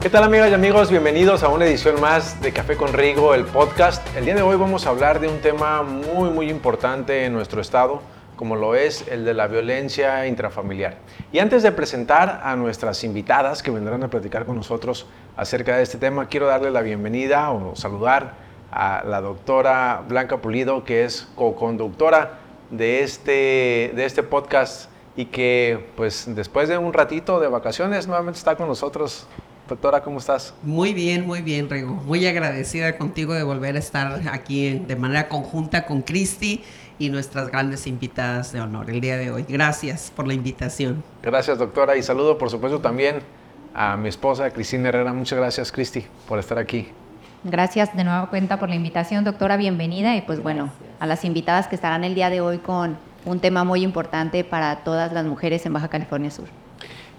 ¿Qué tal amigas y amigos? Bienvenidos a una edición más de Café con Rigo, el podcast. El día de hoy vamos a hablar de un tema muy muy importante en nuestro estado, como lo es el de la violencia intrafamiliar. Y antes de presentar a nuestras invitadas que vendrán a platicar con nosotros acerca de este tema, quiero darle la bienvenida o saludar a la doctora Blanca Pulido, que es co-conductora de este, de este podcast y que pues después de un ratito de vacaciones nuevamente está con nosotros Doctora, ¿cómo estás? Muy bien, muy bien, Rego. Muy agradecida contigo de volver a estar aquí de manera conjunta con Cristi y nuestras grandes invitadas de honor el día de hoy. Gracias por la invitación. Gracias, doctora. Y saludo, por supuesto, también a mi esposa, Cristina Herrera. Muchas gracias, Cristi, por estar aquí. Gracias de nuevo cuenta por la invitación, doctora. Bienvenida. Y pues bueno, a las invitadas que estarán el día de hoy con un tema muy importante para todas las mujeres en Baja California Sur.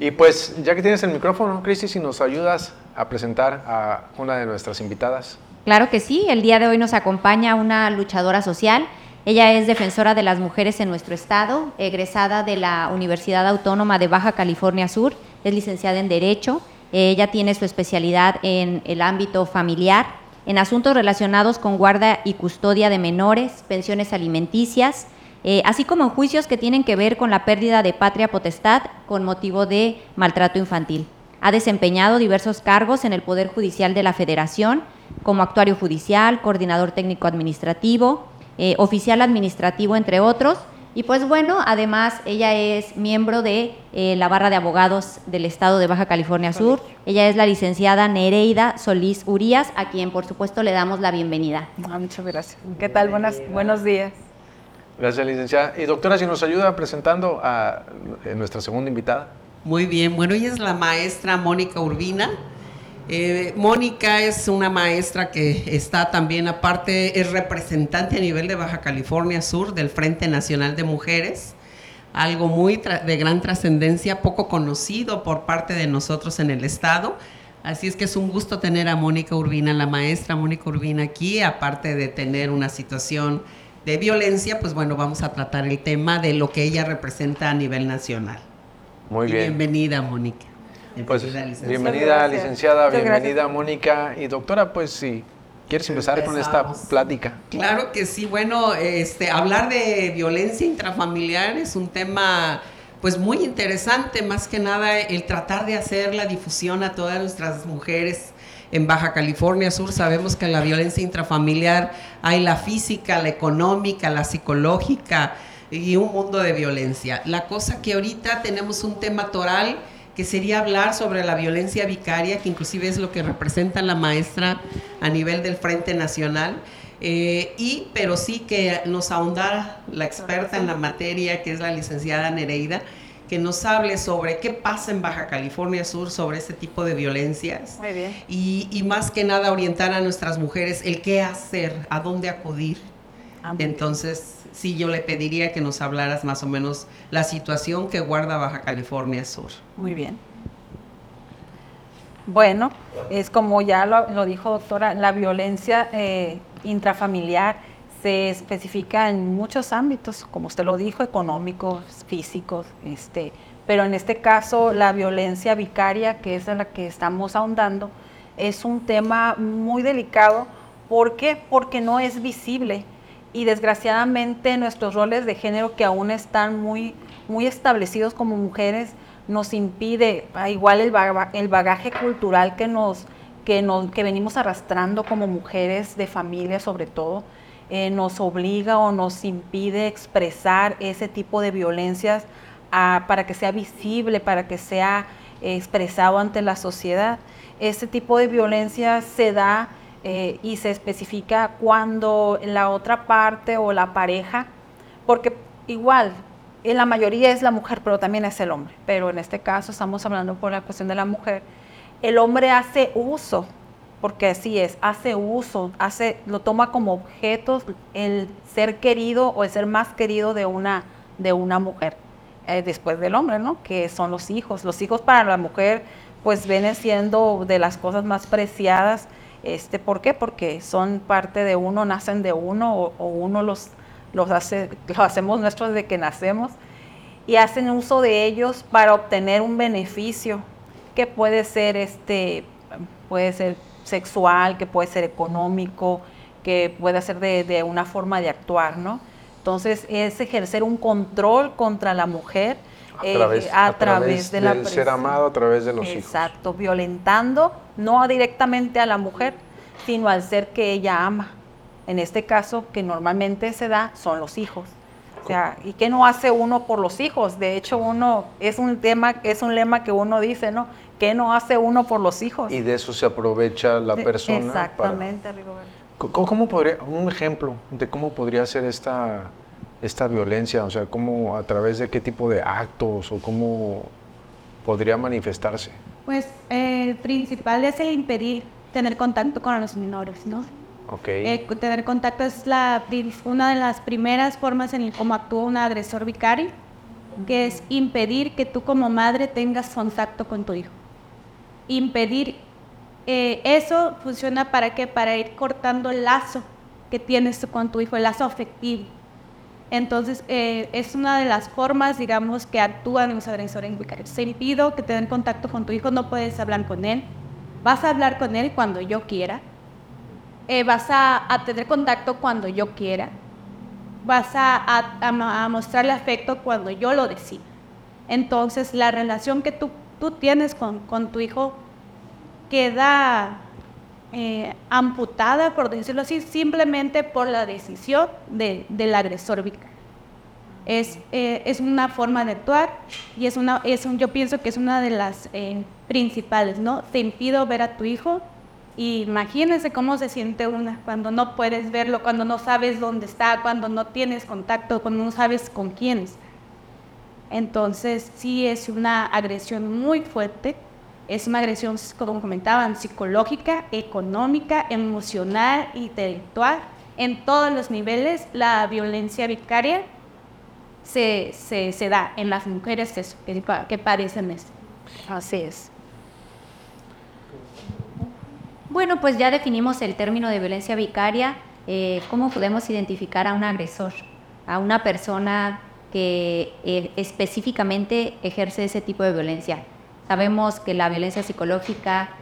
Y pues, ya que tienes el micrófono, Cristi, si nos ayudas a presentar a una de nuestras invitadas. Claro que sí, el día de hoy nos acompaña una luchadora social. Ella es defensora de las mujeres en nuestro estado, egresada de la Universidad Autónoma de Baja California Sur, es licenciada en Derecho. Ella tiene su especialidad en el ámbito familiar, en asuntos relacionados con guarda y custodia de menores, pensiones alimenticias, eh, así como juicios que tienen que ver con la pérdida de patria potestad con motivo de maltrato infantil. Ha desempeñado diversos cargos en el Poder Judicial de la Federación, como actuario judicial, coordinador técnico administrativo, eh, oficial administrativo, entre otros. Y pues bueno, además ella es miembro de eh, la barra de abogados del Estado de Baja California Sur. Ella es la licenciada Nereida Solís Urías, a quien por supuesto le damos la bienvenida. Ah, muchas gracias. ¿Qué tal? Buenas, buenos días. Gracias, licenciada. Y doctora, si nos ayuda presentando a eh, nuestra segunda invitada. Muy bien, bueno, ella es la maestra Mónica Urbina. Eh, Mónica es una maestra que está también, aparte, es representante a nivel de Baja California Sur del Frente Nacional de Mujeres, algo muy de gran trascendencia, poco conocido por parte de nosotros en el Estado. Así es que es un gusto tener a Mónica Urbina, la maestra Mónica Urbina aquí, aparte de tener una situación de violencia, pues bueno, vamos a tratar el tema de lo que ella representa a nivel nacional. Muy bien. Bienvenida, Mónica. Pues, bienvenida, licenciada, bienvenida, Mónica. Y doctora, pues sí, ¿quieres empezar con esta plática? Claro que sí. Bueno, este, hablar de violencia intrafamiliar es un tema pues muy interesante, más que nada el tratar de hacer la difusión a todas nuestras mujeres en Baja California Sur sabemos que en la violencia intrafamiliar hay la física, la económica, la psicológica y un mundo de violencia. La cosa que ahorita tenemos un tema toral que sería hablar sobre la violencia vicaria, que inclusive es lo que representa la maestra a nivel del Frente Nacional. Eh, y, pero sí que nos ahondara la experta en la materia, que es la licenciada Nereida, que nos hable sobre qué pasa en Baja California Sur sobre este tipo de violencias. Muy bien. Y, más que nada orientar a nuestras mujeres el qué hacer, a dónde acudir. Ah, Entonces, sí, yo le pediría que nos hablaras más o menos la situación que guarda Baja California Sur. Muy bien. Bueno, es como ya lo, dijo doctora, la violencia eh, intrafamiliar se especifica en muchos ámbitos, como usted lo dijo, económicos, físicos, este, pero en este caso la violencia vicaria, que es en la que estamos ahondando, es un tema muy delicado. ¿Por qué? Porque no es visible y desgraciadamente nuestros roles de género que aún están muy, muy establecidos como mujeres nos impide, ah, igual el, el bagaje cultural que nos, que nos que venimos arrastrando como mujeres de familia sobre todo, eh, nos obliga o nos impide expresar ese tipo de violencias ah, para que sea visible, para que sea expresado ante la sociedad. Ese tipo de violencia se da eh, y se especifica cuando la otra parte o la pareja, porque igual, en la mayoría es la mujer, pero también es el hombre, pero en este caso estamos hablando por la cuestión de la mujer, el hombre hace uso porque así es, hace uso, hace, lo toma como objeto el ser querido o el ser más querido de una, de una mujer, eh, después del hombre, ¿no? Que son los hijos. Los hijos para la mujer, pues vienen siendo de las cosas más preciadas. Este, ¿Por qué? Porque son parte de uno, nacen de uno o, uno los, los hace, los hacemos nuestros de que nacemos y hacen uso de ellos para obtener un beneficio que puede ser este puede ser sexual, que puede ser económico, que puede ser de, una forma de actuar, ¿no? Entonces es ejercer un control contra la mujer a través, eh, través, de la ser amado a través de los hijos. Exacto, violentando no directamente a la mujer, sino al ser que ella ama. En este caso, que normalmente se da, son los hijos. O sea, ¿y qué no hace uno por los hijos? De hecho, uno, es un tema, es un lema que uno dice, ¿no? ¿Qué no hace uno por los hijos? Y de eso se aprovecha la persona. Exactamente, Rigoberto. ¿Cómo, podría, un ejemplo de cómo podría ser esta, esta violencia? O sea, ¿cómo, a través de qué tipo de actos o cómo podría manifestarse? Pues el principal es el impedir tener contacto con los menores, ¿no? Okay. Eh, tener contacto es la, una de las primeras formas en cómo actúa un agresor vicario, que es impedir que tú como madre tengas contacto con tu hijo. Impedir eh, eso funciona para qué? Para ir cortando el lazo que tienes con tu hijo, el lazo afectivo. Entonces, eh, es una de las formas, digamos, que actúan los agresores vicarios. Se impido que tengan contacto con tu hijo, no puedes hablar con él. Vas a hablar con él cuando yo quiera. Eh, vas a, tener contacto cuando yo quiera. Vas a, mostrarle afecto cuando yo lo decida. Entonces, la relación que tú, tú tienes con, tu hijo queda eh, amputada, por decirlo así, simplemente por la decisión del agresor vicario. Es, eh, es, una forma de actuar y es una, es un, yo pienso que es una de las eh, principales, ¿no? Te impido ver a tu hijo y imagínense cómo se siente una cuando no puedes verlo, cuando no sabes dónde está, cuando no tienes contacto, cuando no sabes con quiénes. Entonces sí es una agresión muy fuerte es una agresión, como comentaban, psicológica, económica, emocional, intelectual. En todos los niveles, la violencia vicaria se, se, da en las mujeres que, que padecen esto. Así es. Bueno, pues ya definimos el término de violencia vicaria. Eh, ¿Cómo podemos identificar a un agresor? A una persona que eh, específicamente ejerce ese tipo de violencia. Sabemos que la violencia psicológica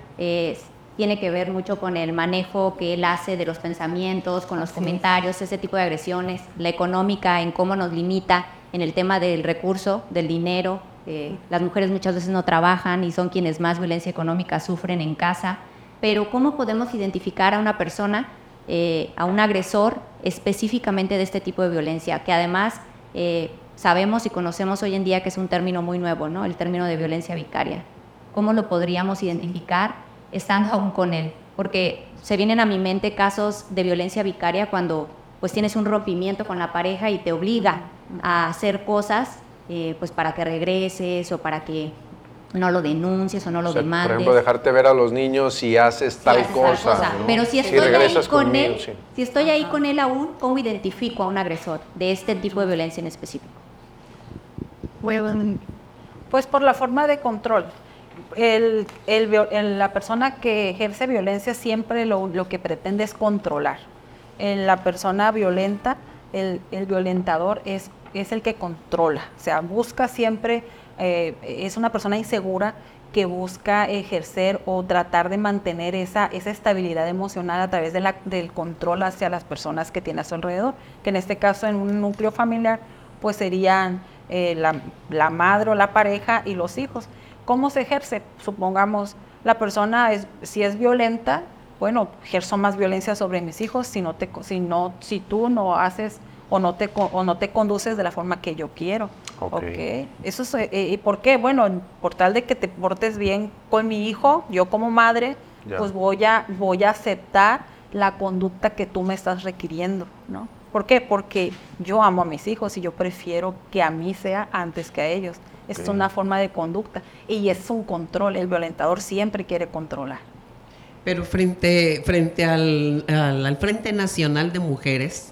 tiene que ver mucho con el manejo que él hace de los pensamientos, con los comentarios, ese tipo de agresiones, la económica en cómo nos limita en el tema del recurso, del dinero. las mujeres muchas veces no trabajan y son quienes más violencia económica sufren en casa, pero ¿cómo podemos identificar a una persona, eh, a un agresor específicamente de este tipo de violencia, que además eh, sabemos y conocemos hoy en día que es un término muy nuevo, ¿no? El término de violencia vicaria. ¿Cómo lo podríamos identificar estando aún con él? Porque se vienen a mi mente casos de violencia vicaria cuando pues tienes un rompimiento con la pareja y te obliga a hacer cosas eh, pues para que regreses o para que no lo denuncies o no lo demandes. Por ejemplo, dejarte ver a los niños si haces tal cosa. Pero si estoy ahí con él, si estoy ahí con él aún, ¿cómo identifico a un agresor de este tipo de violencia en específico? Pues por la forma de control. El, la persona que ejerce violencia siempre lo, que pretende es controlar. la persona violenta, el, violentador es, es el que controla, o sea, busca siempre, eh, es una persona insegura que busca ejercer o tratar de mantener esa, esa estabilidad emocional a través de la, del control hacia las personas que tiene a su alrededor, que en este caso en un núcleo familiar pues serían eh, la, madre o la pareja y los hijos. ¿Cómo se ejerce? Supongamos, la persona, es, si es violenta, bueno, ejerzo más violencia sobre mis hijos si, no te, si, no, si tú no haces o no, te, o no te conduces de la forma que yo quiero. Ok. Eso es, eh, ¿Y por qué? Bueno, por tal de que te portes bien con mi hijo, yo como madre, pues voy a, voy a aceptar la conducta que tú me estás requiriendo, ¿no? ¿Por qué? Porque yo amo a mis hijos y yo prefiero que a mí sea antes que a ellos. Es una forma de conducta y es un control. El violentador siempre quiere controlar. Pero frente, frente al, al, Frente Nacional de Mujeres,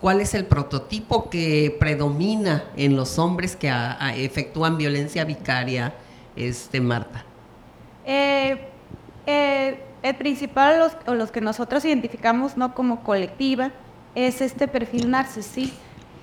¿cuál es el prototipo que predomina en los hombres que efectúan violencia vicaria, este, Marta? Eh, eh, el principal, los, o los que nosotros identificamos no como colectiva, es este perfil narcisista.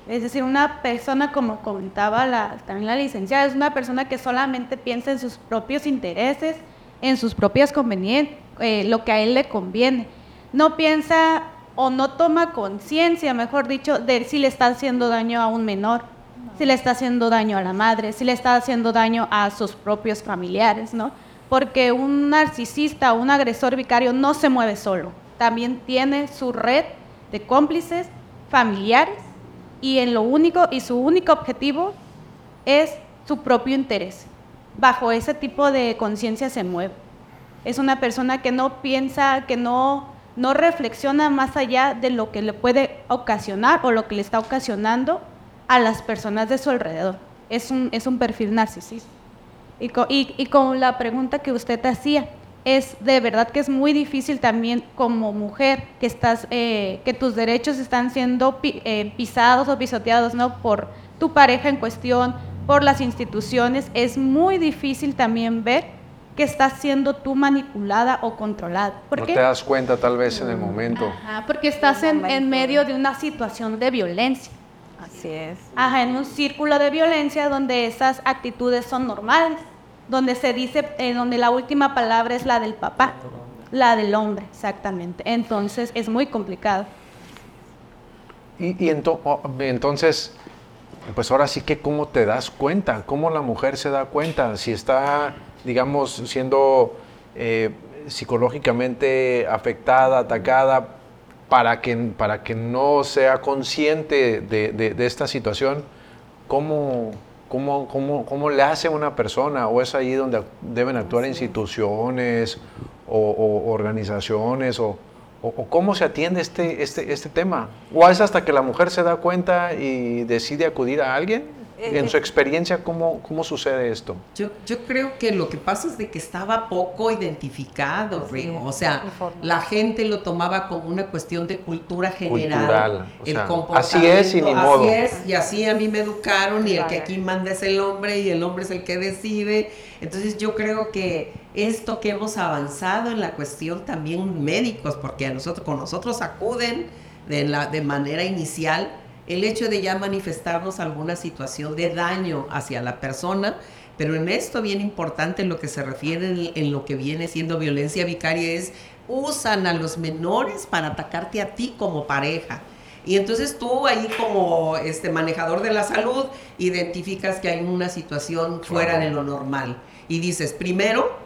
Es decir, una persona, como comentaba la, también la licenciada, es una persona que solamente piensa en sus propios intereses, en sus propias conveniencias, eh, lo que a él le conviene. No piensa o no toma conciencia, mejor dicho, de si le está haciendo daño a un menor, si le está haciendo daño a la madre, si le está haciendo daño a sus propios familiares, ¿no? Porque un narcisista un agresor vicario no se mueve solo, también tiene su red de cómplices familiares y en lo único y su único objetivo es su propio interés. Bajo ese tipo de conciencia se mueve. Es una persona que no piensa, que no, no reflexiona más allá de lo que le puede ocasionar o lo que le está ocasionando a las personas de su alrededor. Es un, es un perfil narcisista. Y con, y, con la pregunta que usted hacía, es de verdad que es muy difícil también como mujer que estás eh, que tus derechos están siendo eh, pisados o pisoteados no por tu pareja en cuestión por las instituciones es muy difícil también ver que estás siendo tú manipulada o controlada. ¿Por no te das cuenta tal vez en el momento. porque estás en, en medio de una situación de violencia. Así es. Ajá, en un círculo de violencia donde esas actitudes son normales, donde se dice, eh, donde la última palabra es la del papá, la del hombre, exactamente. Entonces es muy complicado. Y, entonces, pues ahora sí que cómo te das cuenta, cómo la mujer se da cuenta, si está, digamos, siendo eh, psicológicamente afectada, atacada para que, para que no sea consciente de, esta situación, ¿cómo, cómo, cómo, cómo le hace una persona? ¿O es ahí donde deben actuar instituciones o, organizaciones? O, cómo se atiende este, este, este tema? ¿O es hasta que la mujer se da cuenta y decide acudir a alguien? En su experiencia, ¿cómo, cómo sucede esto? Yo, yo creo que lo que pasa es de que estaba poco identificado, O sea, la gente lo tomaba como una cuestión de cultura general. Cultural. así es y ni modo. Así es, y así a mí me educaron y el que aquí manda es el hombre y el hombre es el que decide. Entonces yo creo que esto que hemos avanzado en la cuestión también médicos, porque a nosotros, con nosotros acuden de, la, de manera inicial el hecho de ya manifestarnos alguna situación de daño hacia la persona, pero en esto bien importante en lo que se refiere en, lo que viene siendo violencia vicaria es usan a los menores para atacarte a ti como pareja. Y entonces tú ahí como este manejador de la salud identificas que hay una situación fuera de lo normal y dices, primero,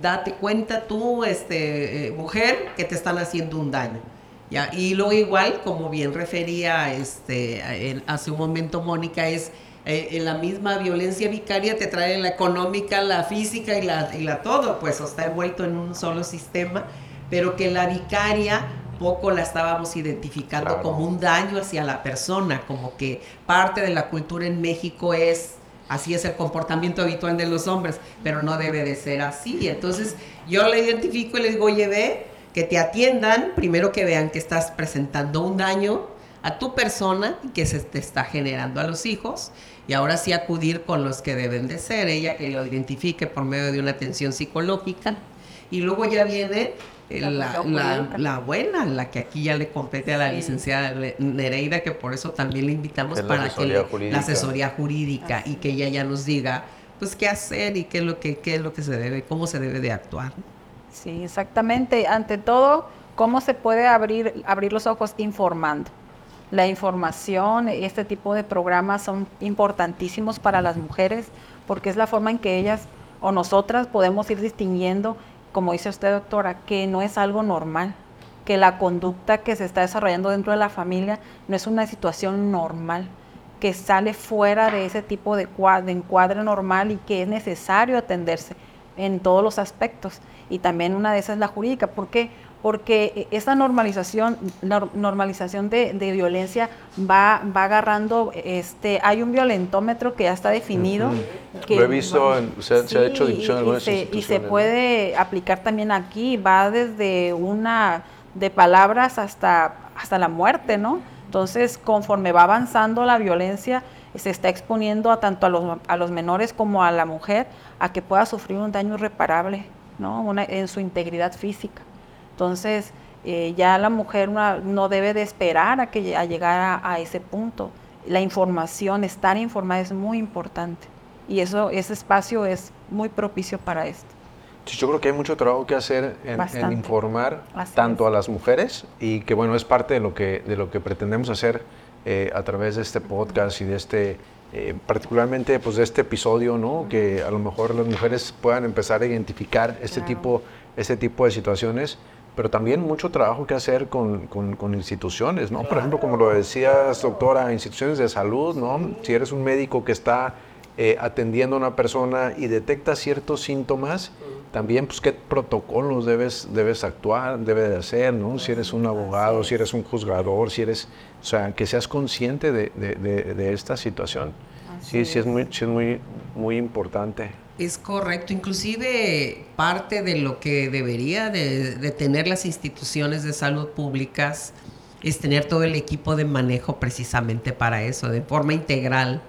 date cuenta tú, este, eh, mujer, que te están haciendo un daño. Y luego igual, como bien refería este, hace un momento Mónica, es eh, en la misma violencia vicaria te trae la económica, la física y la, y la todo, pues está envuelto en un solo sistema, pero que la vicaria poco la estábamos identificando como un daño hacia la persona, como que parte de la cultura en México es así es el comportamiento habitual de los hombres, pero no debe de ser así. Entonces yo le identifico y le digo, oye, ve, que te atiendan, primero que vean que estás presentando un daño a tu persona y que se te está generando a los hijos y ahora sí acudir con los que deben de ser, ella que lo identifique por medio de una atención psicológica. Y luego ya viene la, la, buena, la que aquí ya le compete a la licenciada Nereida, que por eso también le invitamos para que la asesoría jurídica y que ella ya nos diga pues qué hacer y qué es lo que qué es lo que se debe, cómo se debe de actuar. Sí, exactamente. Ante todo, ¿cómo se puede abrir, abrir los ojos informando? La información, este tipo de programas son importantísimos para las mujeres porque es la forma en que ellas o nosotras podemos ir distinguiendo, como dice usted doctora, que no es algo normal, que la conducta que se está desarrollando dentro de la familia no es una situación normal, que sale fuera de ese tipo de, de encuadre normal y que es necesario atenderse en todos los aspectos y también una de esas es la jurídica. ¿Por qué? Porque esa normalización, normalización de, violencia va, va agarrando, este, hay un violentómetro que ya está definido. que, Lo he visto, se, ha hecho dicción en algunas y se, y se puede aplicar también aquí, va desde una de palabras hasta, hasta la muerte, ¿no? Entonces, conforme va avanzando la violencia, se está exponiendo a tanto a los, a los menores como a la mujer a que pueda sufrir un daño irreparable. ¿no? en su integridad física. Entonces, eh, ya la mujer no debe de esperar a, que, a llegar a, ese punto. La información, estar informada es muy importante y eso, ese espacio es muy propicio para esto. Yo creo que hay mucho trabajo que hacer en, informar Así tanto es. a las mujeres y que bueno, es parte de lo que, de lo que pretendemos hacer eh, a través de este podcast y de este, eh, particularmente pues de este episodio, ¿no? Que a lo mejor las mujeres puedan empezar a identificar este, Claro. tipo, este tipo de situaciones, pero también mucho trabajo que hacer con, con- con instituciones, ¿no? Por ejemplo, como lo decías, doctora, instituciones de salud, ¿no? Si eres un médico que está eh, atendiendo a una persona y detecta ciertos síntomas, también pues qué protocolos debes, debes actuar, debes de hacer, ¿no? Si eres un abogado, si eres un juzgador, si eres, o sea, que seas consciente de, de- de- de esta situación. Sí, sí es muy, sí es muy, muy importante. Es correcto, inclusive parte de lo que debería de, de tener las instituciones de salud públicas es tener todo el equipo de manejo precisamente para eso, de forma integral.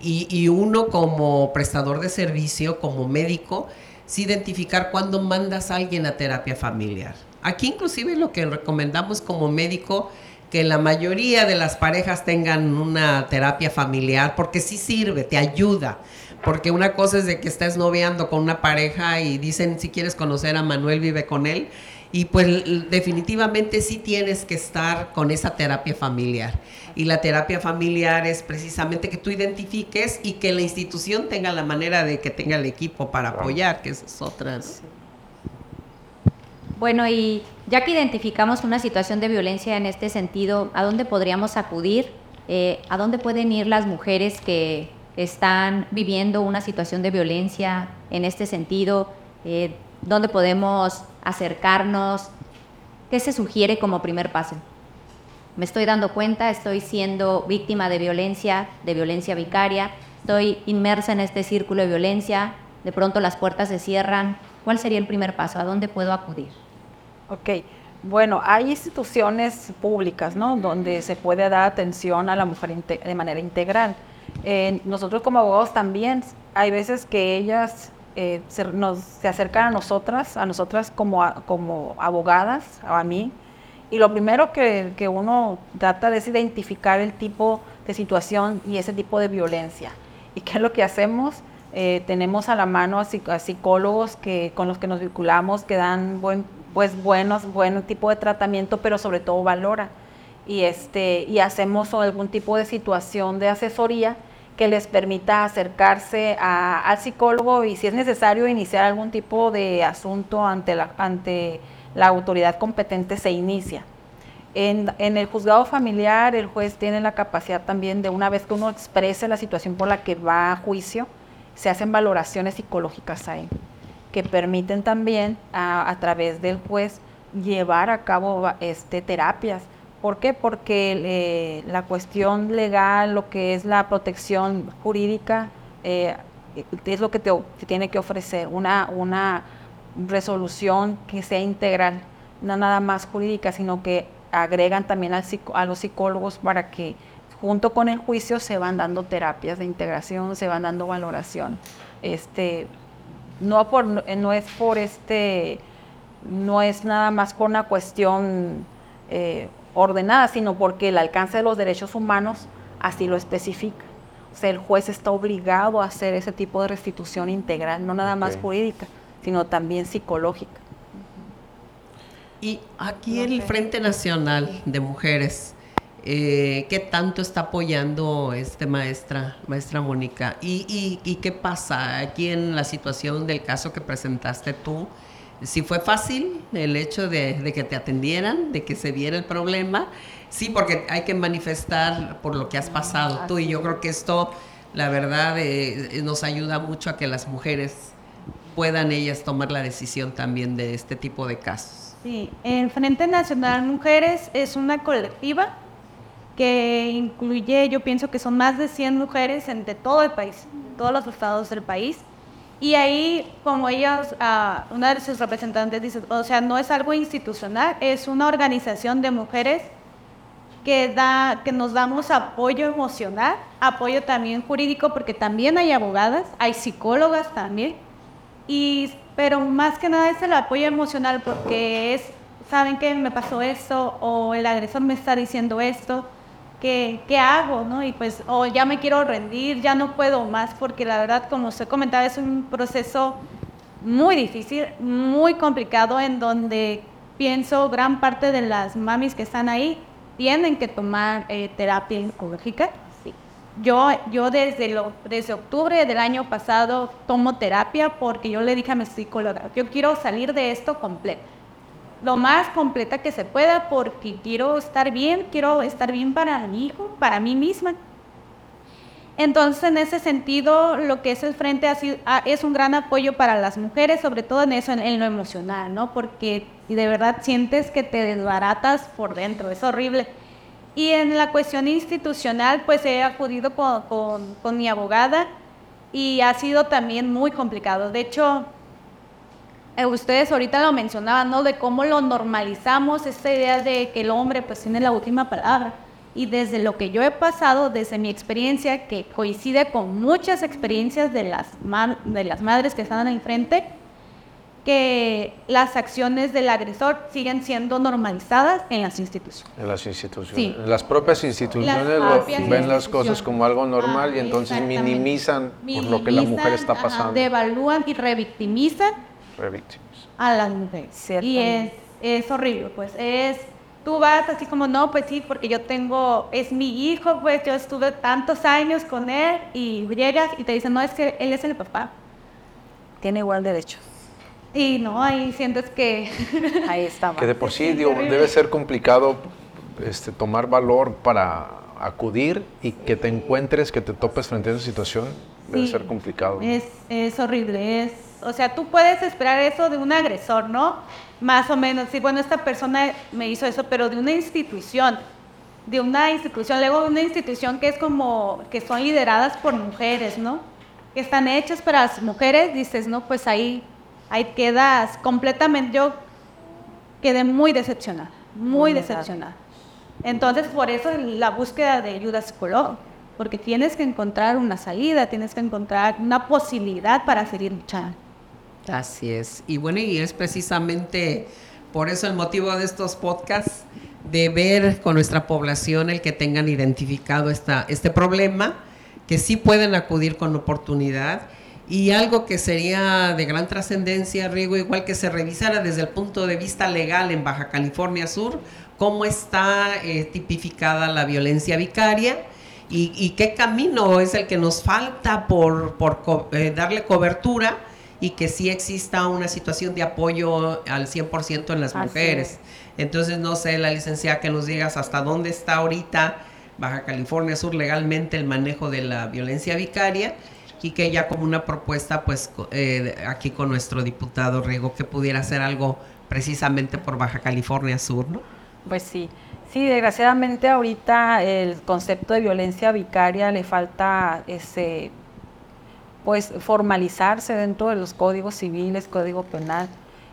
Y, y uno como prestador de servicio, como médico, sí identificar cuándo mandas a alguien a terapia familiar. Aquí inclusive lo que recomendamos como médico, que la mayoría de las parejas tengan una terapia familiar, porque sí sirve, te ayuda. Porque una cosa es de que estés noviando con una pareja y dicen si quieres conocer a Manuel, vive con él. Y pues definitivamente sí tienes que estar con esa terapia familiar. Y la terapia familiar es precisamente que tú identifiques y que la institución tenga la manera de que tenga el equipo para apoyar, que esas otras. Bueno, y ya que identificamos una situación de violencia en este sentido, ¿a dónde podríamos acudir? Eh, ¿A dónde pueden ir las mujeres que están viviendo una situación de violencia en este sentido? Eh, ¿Dónde podemos acercarnos? ¿Qué se sugiere como primer paso? Me estoy dando cuenta, estoy siendo víctima de violencia, de violencia vicaria, estoy inmersa en este círculo de violencia, de pronto las puertas se cierran. ¿Cuál sería el primer paso? ¿A dónde puedo acudir? Ok, bueno, hay instituciones públicas, ¿no? Donde se puede dar atención a la mujer de manera integral. Eh, nosotros como abogados también, hay veces que ellas eh, se, nos, acercan a nosotras, a nosotras como, a- como abogadas, a mí, y lo primero que, que uno trata es identificar el tipo de situación y ese tipo de violencia. ¿Y qué es lo que hacemos? Eh, tenemos a la mano a, a psicólogos que, con los que nos vinculamos, que dan buen, pues buenos, buen tipo de tratamiento, pero sobre todo valora. Y, este, y hacemos algún tipo de situación de asesoría que les permita acercarse al psicólogo y si es necesario iniciar algún tipo de asunto ante la, ante la autoridad competente se inicia. En, en el juzgado familiar, el juez tiene la capacidad también de una vez que uno exprese la situación por la que va a juicio, se hacen valoraciones psicológicas ahí, que permiten también a, a través del juez llevar a cabo este, terapias. ¿Por qué? Porque eh, la cuestión legal, lo que es la protección jurídica, eh, es lo que te, tiene que ofrecer, una, resolución que sea integral, no nada más jurídica, sino que agregan también a los psicólogos para que junto con el juicio se van dando terapias de integración, se van dando valoración. Este, no es por este, no es nada más por una cuestión eh, ordenada, sino porque el alcance de los derechos humanos así lo especifica. O sea, el juez está obligado a hacer ese tipo de restitución integral, no nada más jurídica, sino también psicológica. Y aquí No el. Frente Nacional de Mujeres, eh, ¿qué tanto está apoyando este maestra, maestra Mónica? ¿Y, y, y qué pasa aquí en la situación del caso que presentaste tú? Si fue fácil el hecho de, de que te atendieran, de que se viera el problema, sí, porque hay que manifestar por lo que has pasado tú y yo creo que esto, la verdad, eh, nos ayuda mucho a que las mujeres puedan ellas tomar la decisión también de este tipo de casos. Sí, el Frente Nacional Mujeres es una colectiva que incluye, yo pienso que son más de 100 mujeres de todo el país, todos los estados del país. Y ahí, como ellas, ah, una de sus representantes dice, o sea, no es algo institucional, es una organización de mujeres que, da, que nos damos apoyo emocional, apoyo también jurídico, porque también hay abogadas, hay psicólogas también, y, pero más que nada es el apoyo emocional, porque es, ¿saben qué? Me pasó esto, o el agresor me está diciendo esto, ¿qué, qué hago? ¿no? Y pues, o ya me quiero rendir, ya no puedo más, porque la verdad, como usted comentaba, es un proceso muy difícil, muy complicado, en donde pienso gran parte de las mamis que están ahí tienen que tomar eh, terapia oncológica. Yo, yo desde, lo, desde octubre del año pasado tomo terapia porque yo le dije a mi psicóloga, yo quiero salir de esto completo, lo más completa que se pueda porque quiero estar bien, quiero estar bien para mi hijo, para mí misma. Entonces, en ese sentido, lo que es el Frente es un gran apoyo para las mujeres, sobre todo en eso, en, lo emocional, ¿no? Porque de verdad sientes que te desbaratas por dentro, es horrible. Y en la cuestión institucional, pues he acudido con, mi abogada y ha sido también muy complicado. De hecho, eh, ustedes ahorita lo mencionaban, ¿no? De cómo lo normalizamos, esta idea de que el hombre pues tiene la última palabra y desde lo que yo he pasado, desde mi experiencia, que coincide con muchas experiencias de las, de las madres que están ahí frente, que las acciones del agresor siguen siendo normalizadas en las instituciones. En las instituciones. En las propias instituciones ven las cosas como algo normal y entonces minimizan, por lo que la mujer está pasando. devalúan y revictimizan, a las mujeres. Y es, es horrible, pues es tú vas así como, no, pues sí, porque yo tengo, es mi hijo, pues yo estuve tantos años con él y llegas y te dicen, no, es que él es el papá. Tiene igual derecho. Y no, ahí sientes que... ahí está. Que de por sí debe ser complicado este, tomar valor para acudir y que te encuentres, que te topes frente a esa situación, debe ser complicado. Es, es horrible, es o sea, tú puedes esperar eso de un agresor, ¿no? Más o menos, sí, bueno, esta persona me hizo eso, pero de una institución, de una institución, luego de una institución que es como, que son lideradas por mujeres, ¿no? Que están hechas para las mujeres, dices, no, pues ahí, ahí quedas completamente, yo quedé muy decepcionada, muy decepcionada. Entonces, por eso la búsqueda de ayuda psicológica, porque tienes que encontrar una salida, tienes que encontrar una posibilidad para seguir luchando. Así es. Y bueno, y es precisamente por eso el motivo de estos podcasts, de ver con nuestra población el que tengan identificado esta, este problema, que sí pueden acudir con oportunidad. Y algo que sería de gran trascendencia, Rigo, igual que se revisara desde el punto de vista legal en Baja California Sur, cómo está eh, tipificada la violencia vicaria y, qué camino es el que nos falta por, por eh, darle cobertura y que sí exista una situación de apoyo al 100% en las mujeres. Entonces, no sé, la licenciada, que nos digas hasta dónde está ahorita Baja California Sur legalmente el manejo de la violencia vicaria y que ya como una propuesta, pues eh, aquí con nuestro diputado Riego, que pudiera hacer algo precisamente por Baja California Sur, ¿no? Pues sí. Sí, desgraciadamente ahorita el concepto de violencia vicaria le falta ese pues formalizarse dentro de los códigos civiles, código penal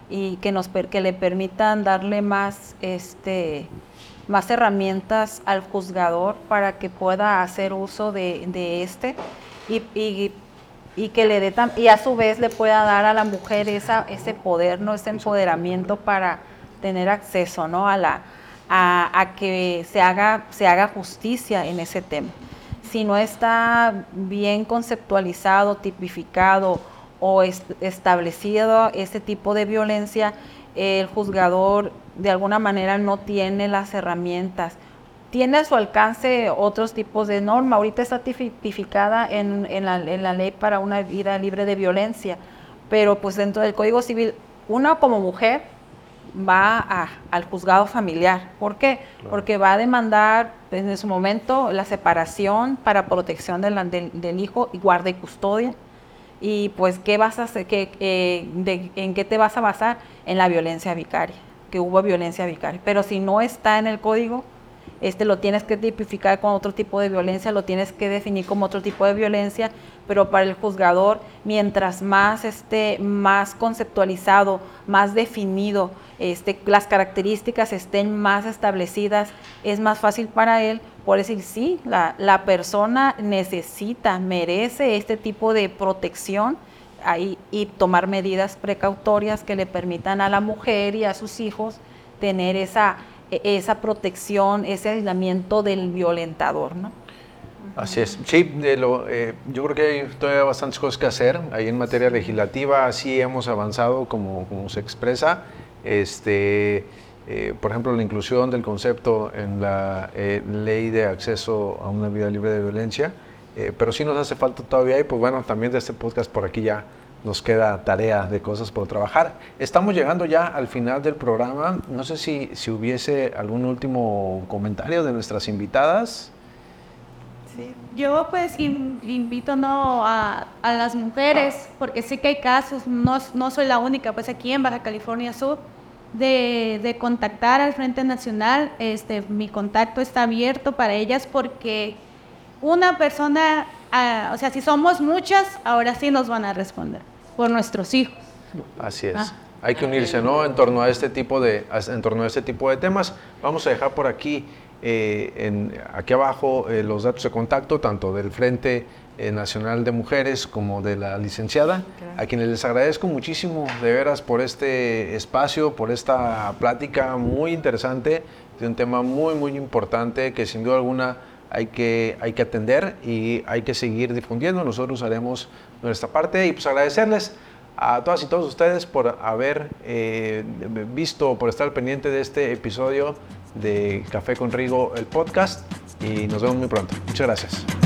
y que nos que le permitan darle más este más herramientas al juzgador para que pueda hacer uso de, este y, y, que le dé y a su vez le pueda dar a la mujer esa, ese poder, ¿no? ese empoderamiento para tener acceso ¿no? a, la, a, a que se haga, se haga justicia en ese tema si no está bien conceptualizado, tipificado o establecido este tipo de violencia, el juzgador de alguna manera no tiene las herramientas. Tiene a su alcance otros tipos de norma. Ahorita está tipificada en, la, ley para una vida libre de violencia, pero pues dentro del Código Civil, una como mujer va al juzgado familiar. ¿Por qué? Porque va a demandar en su momento la separación para protección del, hijo y guarda y custodia. Y pues, ¿qué vas a hacer? Eh, ¿En qué te vas a basar? En la violencia vicaria, que hubo violencia vicaria. Pero si no está en el código, este lo tienes que tipificar con otro tipo de violencia, lo tienes que definir como otro tipo de violencia, pero para el juzgador, mientras más este, más conceptualizado, más definido, este, las características estén más establecidas, es más fácil para él por decir, sí, la, la persona necesita, merece este tipo de protección ahí, y tomar medidas precautorias que le permitan a la mujer y a sus hijos tener esa, esa protección, ese aislamiento del violentador, ¿no? Así es. Sí, de lo, eh, yo creo que hay todavía bastantes cosas que hacer. Ahí en materia legislativa sí hemos avanzado como, como se expresa. Este, eh, por ejemplo, la inclusión del concepto en la eh, ley de acceso a una vida libre de violencia. pero sí nos hace falta todavía y pues bueno, también de este podcast por aquí ya nos queda tarea de cosas por trabajar. Estamos llegando ya al final del programa. No sé si, si hubiese algún último comentario de nuestras invitadas. Sí. Yo pues invito no a, a, las mujeres, porque sé que hay casos, no, no, soy la única, pues aquí en Baja California Sur, de, de, contactar al Frente Nacional. Este, mi contacto está abierto para ellas porque una persona, ah, o sea, si somos muchas, ahora sí nos van a responder por nuestros hijos. Así es. Ah. Hay que unirse, ¿no? En torno a este tipo de, en torno a este tipo de temas. Vamos a dejar por aquí, eh, en, aquí abajo, eh, los datos de contacto, tanto del Frente eh, Nacional de Mujeres como de la licenciada, a quienes les agradezco muchísimo de veras por este espacio, por esta plática muy interesante de un tema muy, muy importante que sin duda alguna hay que, hay que atender y hay que seguir difundiendo. Nosotros haremos nuestra parte y pues agradecerles a todas y todos ustedes por haber eh, visto, por estar pendiente de este episodio de Café con Rigo, el podcast y nos vemos muy pronto. Muchas gracias.